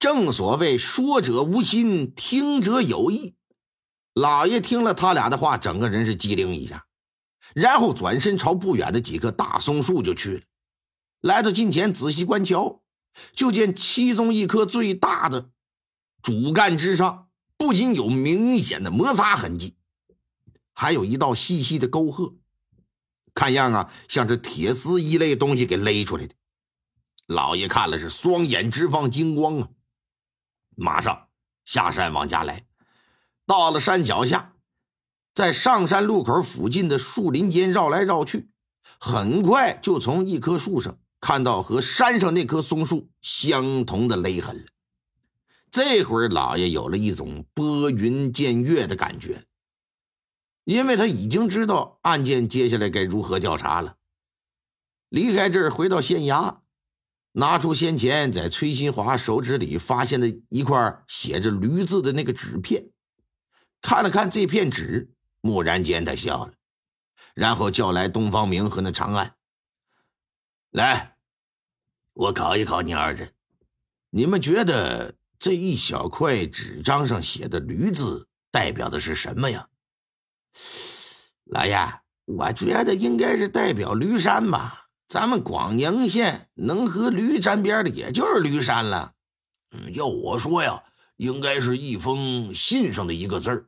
正所谓说者无心，听者有意。老爷听了他俩的话，整个人是机灵一下，然后转身朝不远的几棵大松树就去了。来到近前，仔细观瞧，就见其中一棵最大的主干之上，不仅有明显的摩擦痕迹，还有一道细细的沟壑，看样啊，像是铁丝一类东西给勒出来的。老爷看了是双眼直放金光啊！马上下山往家来，到了山脚下，在上山路口附近的树林间绕来绕去，很快就从一棵树上看到和山上那棵松树相同的勒痕了。这会儿，老爷有了一种拨云见月的感觉，因为他已经知道案件接下来该如何调查了。离开这儿，回到县衙。拿出先前在崔新华手指里发现的一块写着“驴”字的那个纸片，看了看这片纸，蓦然间他笑了，然后叫来东方明和那长安来，我考一考你二人，你们觉得这一小块纸张上写的“驴”字代表的是什么呀？老爷，我觉得应该是代表驴山吧。咱们广宁县能和驴沾边的，也就是驴山了。嗯，要我说呀，应该是一封信上的一个字儿，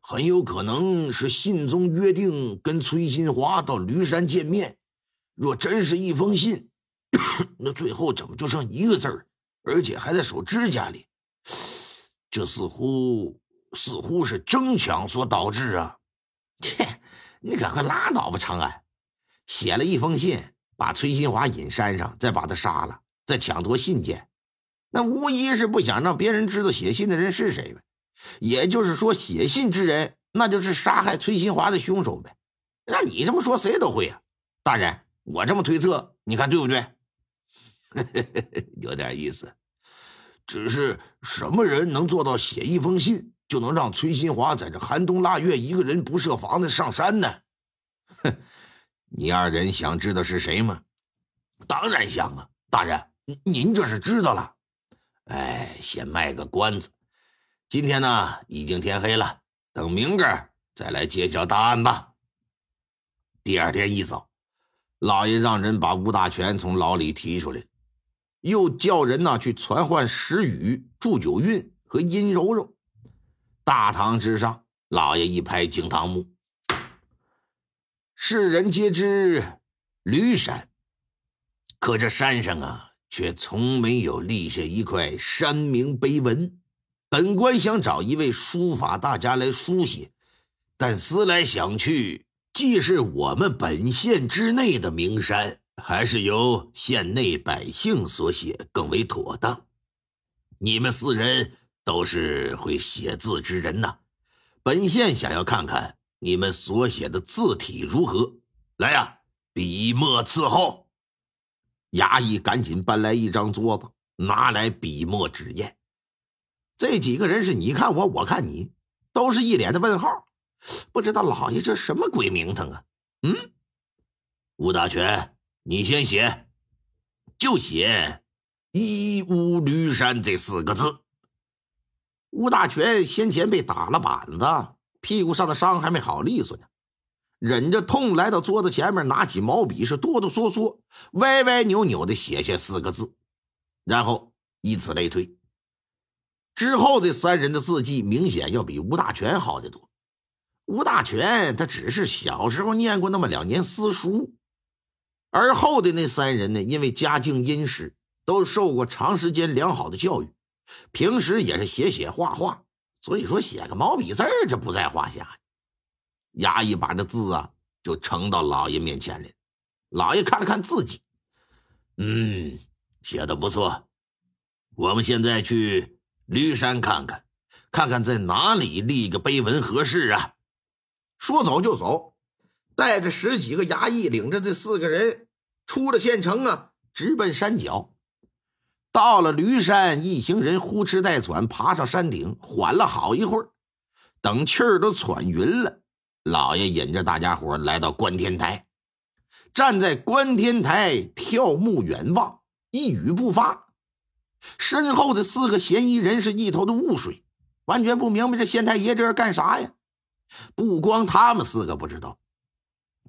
很有可能是信中约定跟崔新华到驴山见面。若真是一封信，那最后怎么就剩一个字儿，而且还在手指甲里？这似乎似乎是争抢所导致啊！切，你赶快拉倒吧，长安，写了一封信。把崔新华引山上，再把他杀了，再抢夺信件，那无疑是不想让别人知道写信的人是谁呗。也就是说，写信之人，那就是杀害崔新华的凶手呗。那你这么说，谁都会啊。大人，我这么推测，你看对不对？有点意思。只是什么人能做到写一封信就能让崔新华在这寒冬腊月一个人不设防的上山呢？哼。你二人想知道是谁吗？当然想啊，大人，您这是知道了。哎，先卖个关子。今天呢，已经天黑了，等明个再来揭晓答案吧。第二天一早，老爷让人把吴大全从牢里提出来，又叫人呢去传唤石宇、祝九运和殷柔柔。大堂之上，老爷一拍惊堂木。世人皆知驴山，可这山上啊，却从没有立下一块山名碑文。本官想找一位书法大家来书写，但思来想去，既是我们本县之内的名山，还是由县内百姓所写更为妥当。你们四人都是会写字之人呐，本县想要看看。你们所写的字体如何？来呀，笔墨伺候。衙役赶紧搬来一张桌子，拿来笔墨纸砚。这几个人是你看我，我看你，都是一脸的问号，不知道老爷这什么鬼名堂啊？嗯，吴大全，你先写，就写“一乌驴山”这四个字。吴大全先前被打了板子。屁股上的伤还没好利索呢，忍着痛来到桌子前面，拿起毛笔是哆哆嗦嗦、歪歪扭扭的写下四个字，然后以此类推。之后这三人的字迹明显要比吴大全好得多。吴大全他只是小时候念过那么两年私塾，而后的那三人呢，因为家境殷实，都受过长时间良好的教育，平时也是写写画画。所以说，写个毛笔字儿这不在话下。衙役把这字啊，就呈到老爷面前来。老爷看了看字迹，嗯，写的不错。我们现在去驴山看看，看看在哪里立个碑文合适啊。说走就走，带着十几个衙役，领着这四个人出了县城啊，直奔山脚。到了驴山，一行人呼哧带喘爬上山顶，缓了好一会儿，等气儿都喘匀了，老爷引着大家伙来到观天台，站在观天台眺目远望，一语不发。身后的四个嫌疑人是一头的雾水，完全不明白这县太爷这是干啥呀？不光他们四个不知道，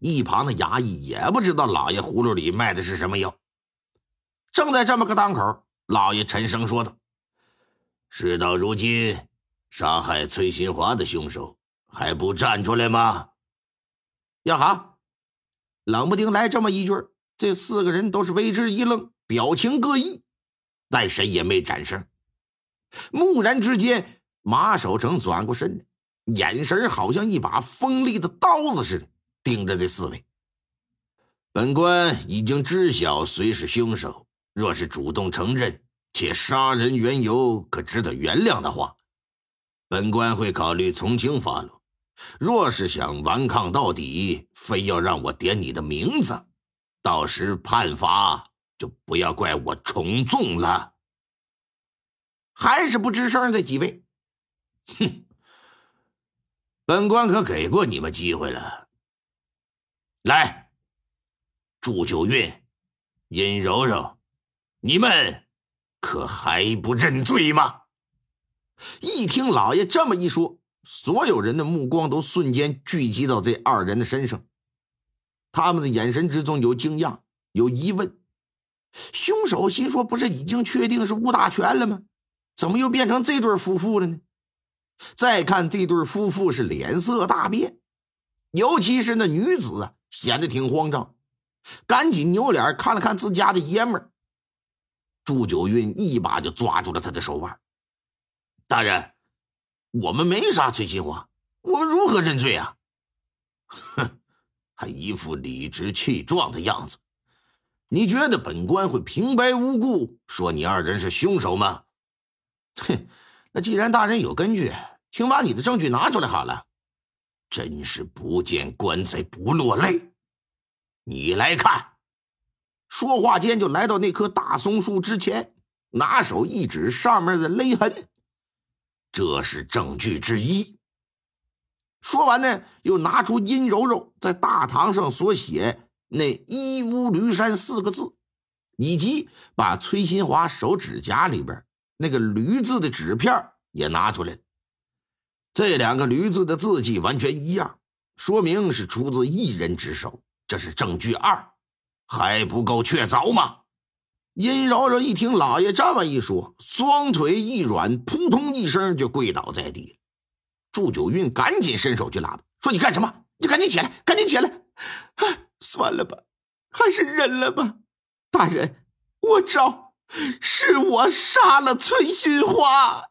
一旁的衙役也不知道老爷葫芦里卖的是什么药。正在这么个当口，老爷沉声说道：“事到如今，杀害崔新华的凶手还不站出来吗？”呀哈！冷不丁来这么一句，这四个人都是为之一愣，表情各异，但谁也没展声。蓦然之间，马守成转过身来。眼神好像一把锋利的刀子似的，盯着这四位。本官已经知晓谁是凶手，若是主动承认且杀人缘由可值得原谅的话，本官会考虑从轻发落；若是想顽抗到底，非要让我点你的名字，到时判罚就不要怪我从重了。还是不吱声，的几位，哼。本官可给过你们机会了。来，祝九运、殷柔柔，你们可还不认罪吗？一听老爷这么一说，所有人的目光都瞬间聚集到这二人的身上，他们的眼神之中有惊讶，有疑问。凶手心说：“不是已经确定是吴大全了吗？怎么又变成这对夫妇了呢？”再看这对夫妇是脸色大变，尤其是那女子啊，显得挺慌张，赶紧扭脸看了看自家的爷们儿。祝九运一把就抓住了他的手腕：“大人，我们没杀崔金花，我们如何认罪啊？” 哼，还一副理直气壮的样子。你觉得本官会平白无故说你二人是凶手吗？哼。那既然大人有根据，请把你的证据拿出来好了。真是不见棺材不落泪。你来看。说话间就来到那棵大松树之前，拿手一指上面的勒痕，这是证据之一。说完呢，又拿出殷柔柔在大堂上所写那“一屋驴山”四个字，以及把崔新华手指甲里边。那个“驴”字的纸片也拿出来这两个“驴”字的字迹完全一样，说明是出自一人之手。这是证据二，还不够确凿吗？殷柔柔一听老爷这么一说，双腿一软，扑通一声就跪倒在地。祝九运赶紧伸手去拉他，说：“你干什么？你赶紧起来，赶紧起来！哎算了吧，还是忍了吧。大人，我招。”是我杀了崔新华。